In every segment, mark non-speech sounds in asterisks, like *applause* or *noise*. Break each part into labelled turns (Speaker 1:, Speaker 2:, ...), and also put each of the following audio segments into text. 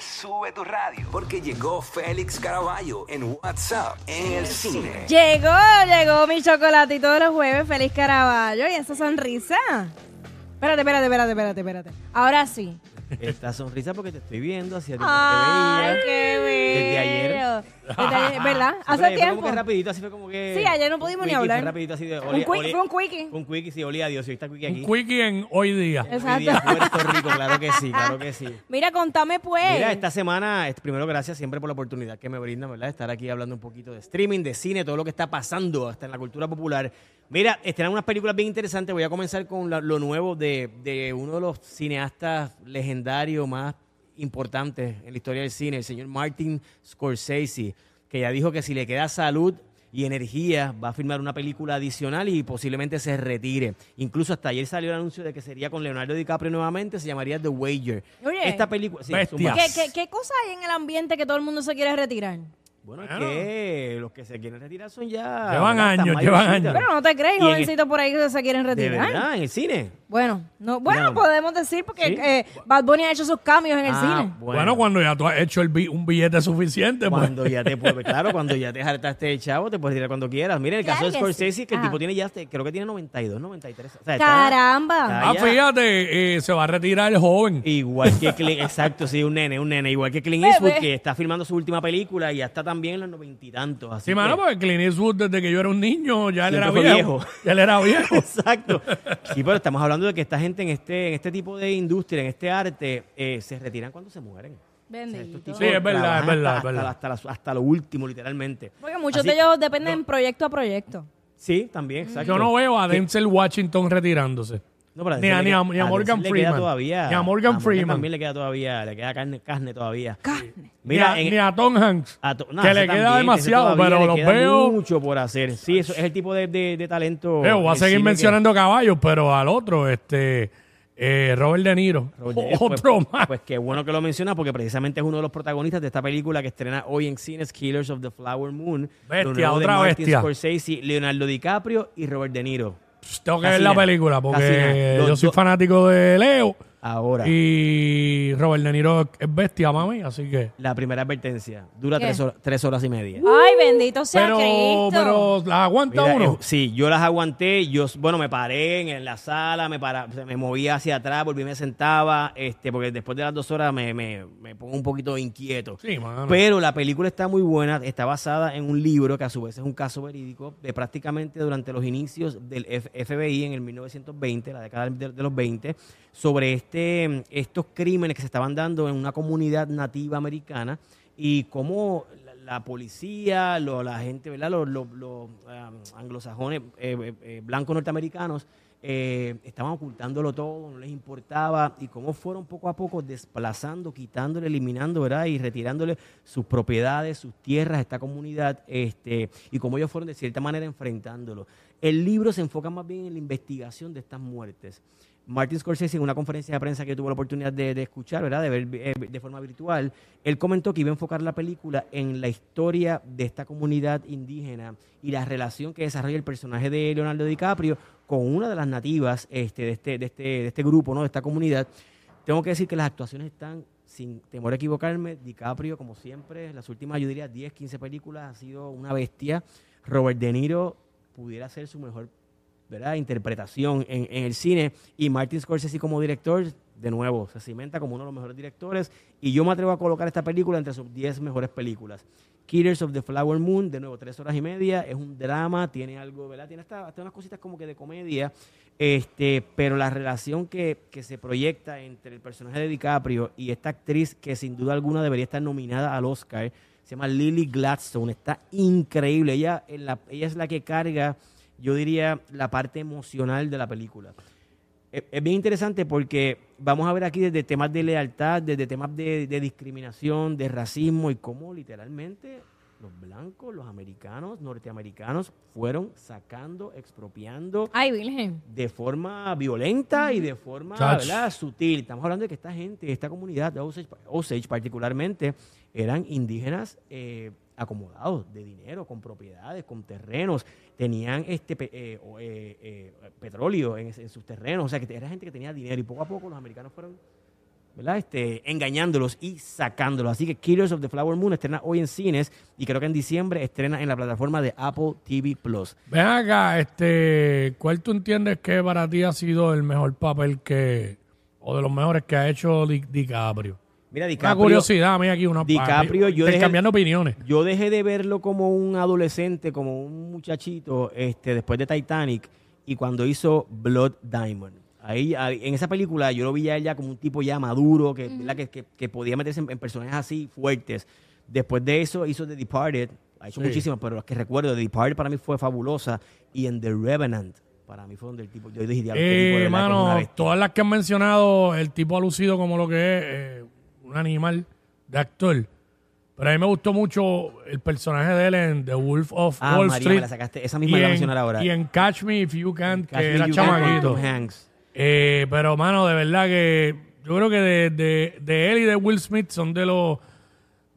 Speaker 1: sube tu radio, porque llegó Félix Caraballo en WhatsApp en el cine.
Speaker 2: Llegó, llegó mi chocolatito de los jueves, feliz Caraballo. Y esa sonrisa. Espérate, espérate, espérate, espérate, espérate. Ahora sí.
Speaker 3: Esta sonrisa porque te estoy viendo hacia ti.
Speaker 2: Ay,
Speaker 3: te veía.
Speaker 2: qué bello.
Speaker 3: Desde ayer.
Speaker 2: Desde ayer, ¿Verdad?
Speaker 3: Sí,
Speaker 2: Hace
Speaker 3: fue
Speaker 2: tiempo.
Speaker 3: Como que rapidito, así fue como que...
Speaker 2: Sí, ayer no pudimos ni
Speaker 3: Quickie,
Speaker 2: hablar.
Speaker 3: Fue rapidito así de...
Speaker 2: Un
Speaker 3: olía-
Speaker 2: quick-
Speaker 3: olía-
Speaker 2: fue un quickie.
Speaker 3: Un quickie, sí, olía a Dios. Y hoy está quickie aquí.
Speaker 4: Un quickie en hoy día.
Speaker 3: Hoy día, Puerto Rico, claro que sí, claro que sí.
Speaker 2: Mira, contame pues.
Speaker 3: Mira, esta semana, primero gracias siempre por la oportunidad que me brindan, ¿verdad? Estar aquí hablando un poquito de streaming, de cine, todo lo que está pasando hasta en la cultura popular. Mira, estrenan unas películas bien interesantes. Voy a comenzar con la- lo nuevo de, de uno de los cineastas legendarios más importantes en la historia del cine, el señor Martin Scorsese, que ya dijo que si le queda salud y energía va a filmar una película adicional y posiblemente se retire. Incluso hasta ayer salió el anuncio de que sería con Leonardo DiCaprio nuevamente, se llamaría The Wager.
Speaker 2: Oye.
Speaker 3: Esta película... sí.
Speaker 2: ¿Qué, qué, qué cosa hay en el ambiente que todo el mundo se quiere retirar?
Speaker 3: Bueno,
Speaker 4: Bueno.
Speaker 3: es que los que se quieren retirar son ya.
Speaker 4: Llevan años, llevan
Speaker 3: mayorcitos.
Speaker 4: años.
Speaker 2: Pero no te crees,
Speaker 3: Y en
Speaker 2: jovencito por ahí que se quieren
Speaker 3: De
Speaker 2: retirar.
Speaker 3: verdad, en el cine.
Speaker 2: Bueno, no, bueno,
Speaker 3: No.
Speaker 2: podemos decir porque
Speaker 3: Sí.
Speaker 2: eh, Bad Bunny ha hecho sus cambios en el
Speaker 3: Ah,
Speaker 2: cine.
Speaker 4: Bueno, cuando ya tú has hecho el bi- un billete suficiente, pues.
Speaker 3: Cuando ya te puedes, claro, cuando ya te hartaste de chavo, te puedes tirar cuando quieras. Mira, el caso de
Speaker 2: que
Speaker 3: Scorsese,
Speaker 2: sí.
Speaker 3: que el
Speaker 2: Ajá.
Speaker 3: tipo tiene ya, este- creo que tiene 92, 93. O sea, está-
Speaker 2: Caramba.
Speaker 3: está
Speaker 4: Ah,
Speaker 3: ya
Speaker 4: fíjate, eh, se va a retirar el joven.
Speaker 3: Igual que Clint, *laughs* exacto, sí, un nene, un nene. Igual que Clint
Speaker 2: Bebé.
Speaker 3: Eastwood, que está filmando su última película y ya está también en los noventa y tantos. Así
Speaker 4: Sí, mano,
Speaker 3: que-
Speaker 4: porque Clint Eastwood, desde que yo era un niño, ya él era
Speaker 3: fue
Speaker 4: viejo.
Speaker 3: viejo.
Speaker 4: Ya él era viejo. *laughs*
Speaker 3: Exacto. Sí, pero estamos hablando de que esta gente en este, en este tipo de industria, en este arte, eh, se retiran cuando se mueren. O sea,
Speaker 4: Sí, es verdad, es verdad,
Speaker 3: hasta,
Speaker 4: es verdad.
Speaker 3: Hasta, hasta la- hasta lo último, literalmente.
Speaker 2: Porque muchos
Speaker 3: Así-
Speaker 2: de ellos dependen proyecto a proyecto.
Speaker 3: Sí, también, exacto.
Speaker 4: Yo no veo a Denzel Washington retirándose.
Speaker 3: No, pero
Speaker 4: ni a- ni a- ni a Morgan
Speaker 3: Denzel le queda
Speaker 4: Freeman.
Speaker 3: todavía.
Speaker 4: Ni a Morgan Freeman.
Speaker 3: también le queda todavía, le queda carne, carne todavía.
Speaker 2: Carne.
Speaker 3: Mira,
Speaker 4: ni, a,
Speaker 3: en-
Speaker 4: ni a Tom Hanks.
Speaker 3: a to- no,
Speaker 4: que le queda
Speaker 3: también,
Speaker 4: demasiado, pero
Speaker 3: le
Speaker 4: los
Speaker 3: queda
Speaker 4: veo.
Speaker 3: mucho por hacer. Sí, eso es el tipo de, de- de talento.
Speaker 4: Eh, voy a seguir
Speaker 3: que-
Speaker 4: mencionando caballos, pero al otro, este, eh, Robert De Niro.
Speaker 3: Robert De Niro,
Speaker 4: Otro
Speaker 3: pues,
Speaker 4: más.
Speaker 3: Pues qué bueno que lo menciona porque precisamente es uno de los protagonistas de esta película que estrena hoy en cines Killers of the Flower Moon.
Speaker 4: Bestia,
Speaker 3: de
Speaker 4: otra
Speaker 3: Martin
Speaker 4: bestia.
Speaker 3: Scorsese, Leonardo DiCaprio y Robert De Niro.
Speaker 4: Pss, Tengo que ver la película porque.
Speaker 3: Los
Speaker 4: yo soy fanático de Leo
Speaker 3: Ahora,
Speaker 4: y Robert De Niro es bestia, mami, así que.
Speaker 3: la primera advertencia. Dura
Speaker 2: ¿Qué?
Speaker 3: tres horas, tres horas y media.
Speaker 2: Ay, bendito sea
Speaker 4: Pero,
Speaker 2: Cristo.
Speaker 4: pero la aguanta
Speaker 3: Mira,
Speaker 4: uno.
Speaker 3: eh, sí, yo las aguanté. Yo, bueno, me paré en, en la sala, me para, me movía hacia atrás, volví, me sentaba, este, porque después de las dos horas me, me, me pongo un poquito inquieto.
Speaker 4: Sí, mano.
Speaker 3: Pero la película está muy buena, está basada en un libro que a su vez es un caso verídico de prácticamente durante los inicios del F- FBI en el 1920, la década de, de los 20, sobre este, estos crímenes que se estaban dando en una comunidad nativa americana y cómo la, policía, lo- la gente, ¿verdad? los, los- los, anglosajones, eh, eh, eh, blancos norteamericanos, eh, estaban ocultándolo todo, no les importaba, y cómo fueron poco a poco desplazando, quitándole, eliminando, ¿verdad? Y retirándole sus propiedades, sus tierras esta comunidad, este, y cómo ellos fueron de cierta manera enfrentándolo. El libro se enfoca más bien en la investigación de estas muertes. Martin Scorsese, en una conferencia de prensa que tuvo la oportunidad de, de escuchar, ¿verdad? De ver eh, de forma virtual, él comentó que iba a enfocar la película en la historia de esta comunidad indígena y la relación que desarrolla el personaje de Leonardo DiCaprio con una de las nativas este, de, este, este, de este grupo, ¿no? De esta comunidad. Tengo que decir que las actuaciones están, sin temor a equivocarme, DiCaprio, como siempre, las últimas, yo diría, 10, 15 películas, ha sido una bestia. Robert De Niro pudiera ser su mejor interpretación en, en el cine. Y Martin Scorsese como director, de nuevo, se cimenta como uno de los mejores directores. Y yo me atrevo a colocar esta película entre sus 10 mejores películas. Killers of the Flower Moon, de nuevo, tres horas y media, es un drama, tiene algo, ¿verdad? Tiene hasta, unas cositas como que de comedia, este, pero la relación que, que se proyecta entre el personaje de DiCaprio y esta actriz que sin duda alguna debería estar nominada al Oscar, se llama Lily Gladstone, está increíble, ella, en la- ella es la que carga, yo diría, la parte emocional de la película es, es bien interesante porque vamos a ver aquí desde temas de lealtad, desde temas de, de discriminación, de racismo y cómo literalmente los blancos, los americanos, norteamericanos fueron sacando, expropiando
Speaker 2: Ay, Virgen.
Speaker 3: de forma violenta y de forma. ¿verdad? sutil. Estamos hablando de que esta gente, esta comunidad de Osage, Osage particularmente, eran indígenas eh, acomodados de dinero, con propiedades, con terrenos, tenían este eh, eh, eh, petróleo en, sus terrenos, o sea que era gente que tenía dinero y poco a poco los americanos fueron ¿verdad? Este, engañándolos y sacándolos. Así que Killers of the Flower Moon estrena hoy en cines y creo que en diciembre estrena en la plataforma de Apple TV Plus.
Speaker 4: Ven acá, este, ¿cuál tú entiendes que para ti ha sido el mejor papel que, o de los mejores que ha hecho Di- DiCaprio?
Speaker 3: Mira,
Speaker 4: Una
Speaker 3: DiCaprio,
Speaker 4: curiosidad, mira aquí una
Speaker 3: DiCaprio, yo dejé-
Speaker 4: cambiando opiniones.
Speaker 3: yo dejé de verlo como un adolescente, como un muchachito, este, después de Titanic y cuando hizo Blood Diamond. Ahí, ahí, en esa película yo lo vi a él ya como un tipo ya maduro, que, que, que- que podía meterse en, en personajes así fuertes. Después de eso hizo The Departed, ha hecho
Speaker 4: Sí.
Speaker 3: muchísimas, pero las que recuerdo, The Departed para mí fue fabulosa y en The Revenant para mí fue donde el tipo, yo dije, "Diablo, este tipo de
Speaker 4: Eh,
Speaker 3: verdad que es una
Speaker 4: mano,
Speaker 3: bestia".
Speaker 4: todas las que han mencionado, el tipo ha lucido como lo que es eh, un animal de actor. Pero a mí me gustó mucho el personaje de él en The Wolf of
Speaker 3: Ah,
Speaker 4: Wall
Speaker 3: María,
Speaker 4: Street.
Speaker 3: me la sacaste, esa misma
Speaker 4: y
Speaker 3: la
Speaker 4: en,
Speaker 3: mencionar ahora.
Speaker 4: y en Catch Me If You Can,
Speaker 3: Catch
Speaker 4: que era
Speaker 3: You Can con
Speaker 4: chamaquito.
Speaker 3: Tom Hanks.
Speaker 4: Eh, pero, mano, de verdad que yo creo que de, de- de él y de Will Smith son de los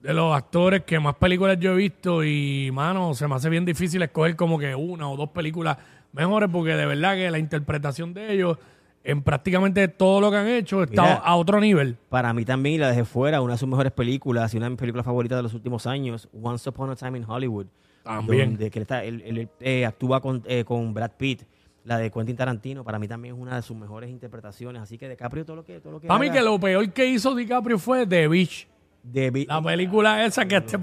Speaker 4: de los actores que más películas yo he visto y, mano, se me hace bien difícil escoger como que una o dos películas mejores porque de verdad que la interpretación de ellos en prácticamente todo lo que han hecho está
Speaker 3: Mira.
Speaker 4: a otro nivel.
Speaker 3: Para mí también, y la dejé fuera, una de sus mejores películas y una de mis películas favoritas de los últimos años, Once Upon a Time in Hollywood.
Speaker 4: También.
Speaker 3: Donde que él, está, él- él, eh, actúa con, eh, con Brad Pitt, la de Quentin Tarantino. Para mí también es una de sus mejores interpretaciones. Así que DiCaprio, todo lo que, todo lo que
Speaker 4: Para mí que lo peor que hizo DiCaprio fue The Beach.
Speaker 3: De
Speaker 4: La película esa que de se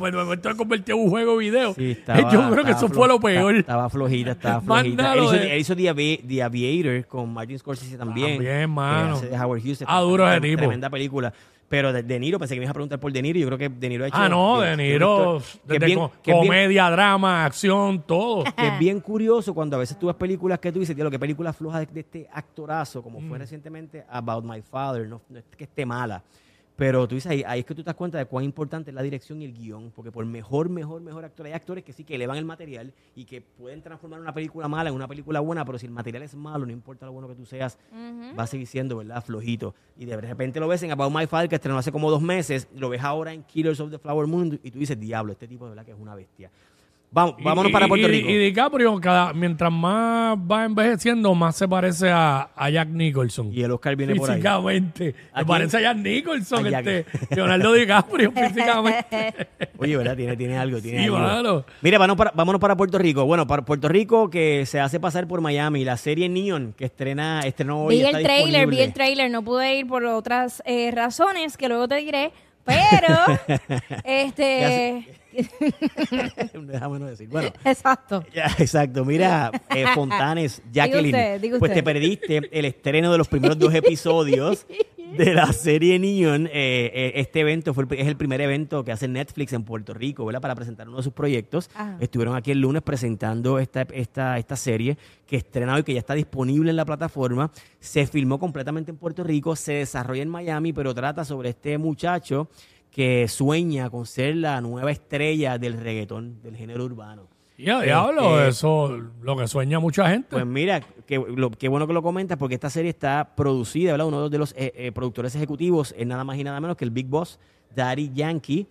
Speaker 4: convirtió en un juego video.
Speaker 3: Sí, *laughs* estaba-
Speaker 4: yo creo que eso fue lo peor.
Speaker 3: Estaba flojita, estaba *laughs* flojita. Él hizo,
Speaker 4: de-
Speaker 3: él hizo The, Avi- The Aviator con Martin Scorsese también.
Speaker 4: También,
Speaker 3: que
Speaker 4: mano.
Speaker 3: de Howard Hughes.
Speaker 4: Ah, duro ese tipo.
Speaker 3: Tremenda película. Pero de, de Niro, pensé que me ibas a preguntar por De Niro. y Yo creo que De Niro ha hecho...
Speaker 4: Ah, no,
Speaker 3: que-
Speaker 4: De
Speaker 3: que-
Speaker 4: Niro,
Speaker 3: que bien- que
Speaker 4: comedia, drama, acción, todo. *laughs*
Speaker 3: que es bien curioso cuando a veces tú ves películas que tú dices, tío, qué película floja de, de este actorazo, como
Speaker 4: Mm.
Speaker 3: fue recientemente About My Father, no, no es que esté mala, pero tú dices, ahí, ahí es que tú te das cuenta de cuán importante es la dirección y el guion, porque por mejor, mejor, mejor actor, hay actores que sí que elevan el material y que pueden transformar una película mala en una película buena, pero si el material es malo, no importa lo bueno que tú seas, va a seguir siendo, ¿verdad? Flojito. Y de repente lo ves en About My Father, que estrenó hace como dos meses, lo ves ahora en Killers of the Flower Moon y tú dices, diablo, este tipo de verdad que es una bestia. Vamos, vámonos
Speaker 4: Y-
Speaker 3: para Puerto
Speaker 4: y-
Speaker 3: Rico.
Speaker 4: Y, DiCaprio, cada, mientras más va envejeciendo, más se parece a, a Jack Nicholson.
Speaker 3: Y el Oscar viene por ahí.
Speaker 4: físicamente.
Speaker 3: ¿A
Speaker 4: Me
Speaker 3: quién?
Speaker 4: parece a Jack Nicholson,
Speaker 3: A Jack.
Speaker 4: este, *laughs* Leonardo DiCaprio, *laughs* físicamente.
Speaker 3: Oye, ¿verdad? Tiene, tiene algo, tiene
Speaker 4: Sí,
Speaker 3: algo.
Speaker 4: mano.
Speaker 3: Mira, vámonos para, vámonos para Puerto Rico. Bueno, para Puerto Rico que se hace pasar por Miami. La serie Neon que estrena, estrenó hoy.
Speaker 2: Vi
Speaker 3: está
Speaker 2: el trailer, vi el trailer, no pude ir por otras eh, razones que luego te diré, pero *laughs* este *laughs*
Speaker 3: Déjame no decir. Bueno,
Speaker 2: exacto.
Speaker 3: ya, exacto. Mira, eh, Fontanes, *laughs* Jacqueline.
Speaker 2: usted, diga
Speaker 3: pues te
Speaker 2: usted.
Speaker 3: perdiste el estreno de los primeros dos episodios de la serie Neon. Eh, eh, este evento fue el- es el primer evento que hace Netflix en Puerto Rico, ¿verdad? Para presentar uno de sus proyectos.
Speaker 2: Ajá.
Speaker 3: Estuvieron aquí el lunes presentando esta, esta, esta serie que estrena hoy, que ya está disponible en la plataforma. Se filmó completamente en Puerto Rico, se desarrolla en Miami, pero trata sobre este muchacho que sueña con ser la nueva estrella del reggaetón, del género urbano.
Speaker 4: Ya, diablo,
Speaker 3: Este-
Speaker 4: eso lo que sueña mucha gente.
Speaker 3: Pues mira, qué, lo- qué bueno que lo comentas porque esta serie está producida, ¿verdad? Uno de los eh, eh, productores ejecutivos es nada más y nada menos que el Big Boss, Daddy Yankee.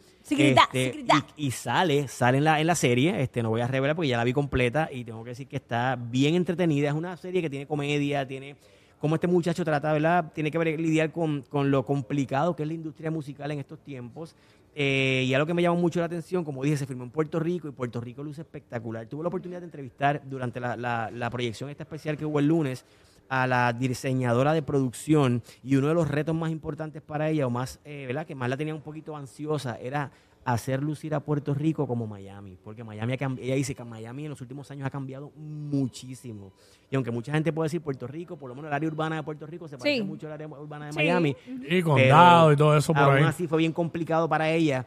Speaker 3: Este, y, y sale, sale en la, en la serie, este, no voy a revelar porque ya la vi completa y tengo que decir que está bien entretenida. Es una serie que tiene comedia, tiene como este muchacho trata, ¿verdad? Tiene que ver- lidiar con, con lo complicado que es la industria musical en estos tiempos. Eh, y algo que me llamó mucho la atención, como dije, se filmó en Puerto Rico y Puerto Rico luce espectacular. Tuve la oportunidad de entrevistar durante la, la- proyección esta especial que hubo el lunes a la diseñadora de producción y uno de los retos más importantes para ella, o más, eh, ¿verdad? Que más la tenía un poquito ansiosa, era hacer lucir a Puerto Rico como Miami, porque Miami ella dice que Miami en los últimos años ha cambiado muchísimo. Y aunque mucha gente puede decir Puerto Rico, por lo menos el área urbana de Puerto Rico se parece
Speaker 2: Sí.
Speaker 3: mucho al área urbana de
Speaker 2: Sí.
Speaker 3: Miami.
Speaker 4: y condado y todo eso por
Speaker 3: aún
Speaker 4: ahí.
Speaker 3: así fue bien complicado para ella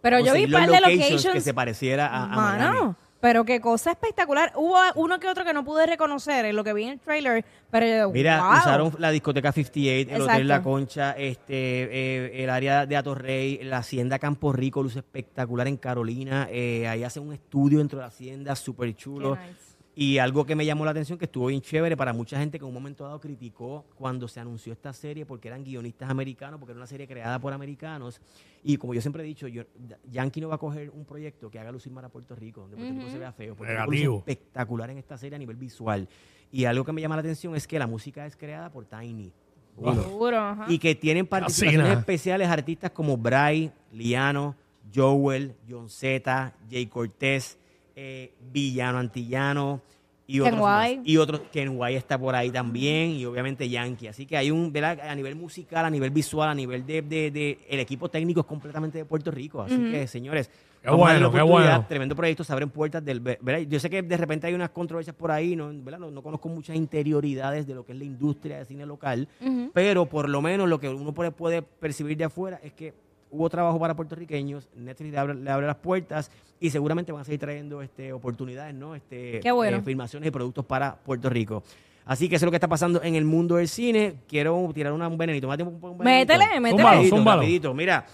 Speaker 2: Pero yo vi par de
Speaker 3: locations
Speaker 2: locations.
Speaker 3: que se pareciera a, a
Speaker 2: Mano,
Speaker 3: Miami.
Speaker 2: Pero qué cosa espectacular. Hubo uno que otro que no pude reconocer en lo que vi en el trailer, pero
Speaker 3: Mira,
Speaker 2: wow.
Speaker 3: usaron la discoteca 58, el Hotel. La Concha, este, eh, el área de Atorrey, la hacienda Campo Rico, luce espectacular en Carolina. eh, ahí hacen un estudio dentro de la hacienda, súper chulo.
Speaker 2: Nice.
Speaker 3: Y algo que me llamó la atención, que estuvo bien chévere para mucha gente que en un momento dado criticó cuando se anunció esta serie porque eran guionistas americanos, porque era una serie creada por americanos. Y como yo siempre he dicho, yo, Yankee no va a coger un proyecto que haga lucir mal a Puerto Rico, donde Puerto Rico se vea feo. Luce
Speaker 4: Negativo.
Speaker 3: espectacular en esta serie a nivel visual. Y algo que me llama la atención es que la música es creada por Tiny.
Speaker 2: Seguro, ajá.
Speaker 3: Y que tienen participaciones especiales artistas como Bray, Liano, Joel, John Z, Jay Cortés, eh, Villano Antillano y
Speaker 2: Ken
Speaker 3: otros más. Y otros, Ken White está por ahí también y obviamente Yankee. Así que hay un, ¿verdad? A nivel musical, a nivel visual, a nivel de, de- de- el equipo técnico es completamente de Puerto Rico. Así que, señores,
Speaker 4: Qué bueno, qué bueno.
Speaker 3: Tremendo proyecto, se abren puertas del, ¿verdad? Yo sé que de repente hay unas controversias por ahí, no, ¿verdad? no, no conozco muchas interioridades de lo que es la industria de cine local, pero por lo menos lo que uno puede, puede percibir de afuera es que hubo trabajo para puertorriqueños, Netflix le abre, le abre las puertas y seguramente van a seguir trayendo este, oportunidades, ¿no? Este,
Speaker 2: Qué bueno.
Speaker 3: eh, filmaciones y productos para Puerto Rico. Así que eso es lo que está pasando en el mundo del cine. Quiero tirar una- un venenito. ¿Más tiempo un venenito?
Speaker 2: Métele, métele.
Speaker 3: Rapidito, rapidito. Mira,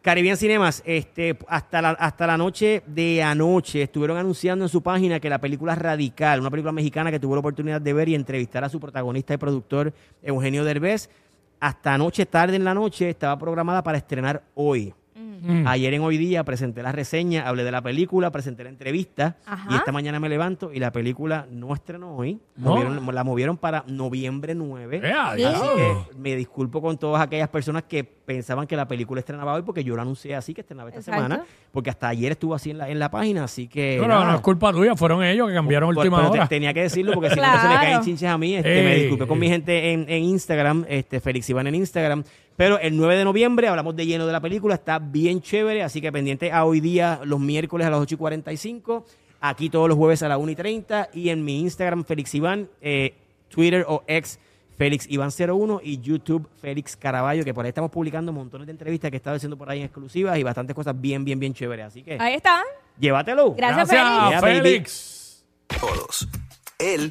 Speaker 3: Caribbean Cinemas, este, hasta la, hasta la noche de anoche estuvieron anunciando en su página que la película Radical, una película mexicana que tuvo la oportunidad de ver y entrevistar a su protagonista y productor Eugenio Derbez, hasta anoche, tarde en la noche, estaba programada para estrenar hoy.
Speaker 4: Mm.
Speaker 3: Ayer en hoy día presenté la reseña, hablé de la película, presenté la entrevista
Speaker 2: Ajá.
Speaker 3: y esta mañana me levanto y la película no estrenó hoy.
Speaker 4: No.
Speaker 3: Movieron- la movieron para noviembre 9.
Speaker 4: Eh, a
Speaker 3: Así que me disculpo con todas aquellas personas que pensaban que la película estrenaba hoy porque yo lo anuncié así que estrenaba esta
Speaker 2: Exacto.
Speaker 3: semana, porque hasta ayer estuvo así en la, en la página, así que...
Speaker 4: Pero
Speaker 3: nada.
Speaker 4: no es culpa tuya, fueron ellos que cambiaron
Speaker 3: Pues,
Speaker 4: última
Speaker 3: pero te-
Speaker 4: hora.
Speaker 3: tenía que decirlo porque si no se le caen chinches a mí. Este, me disculpé con mi gente en, en Instagram, este, Félix Iván en Instagram. Pero el 9 de noviembre hablamos de lleno de la película, está bien chévere, así que pendiente a hoy día, los miércoles a las 8 y 45, aquí todos los jueves a las 1 y 30, y en mi Instagram, Félix Iván, eh, Twitter o ex Félix Iván 01 y YouTube Félix Caraballo, que por ahí estamos publicando montones de entrevistas que he estado haciendo por ahí en exclusivas y bastantes cosas bien, bien, bien chéveres. Así que
Speaker 2: Ahí está.
Speaker 3: llévatelo.
Speaker 2: Gracias,
Speaker 4: Gracias,
Speaker 3: Félix.
Speaker 4: Félix.
Speaker 1: Todos. Él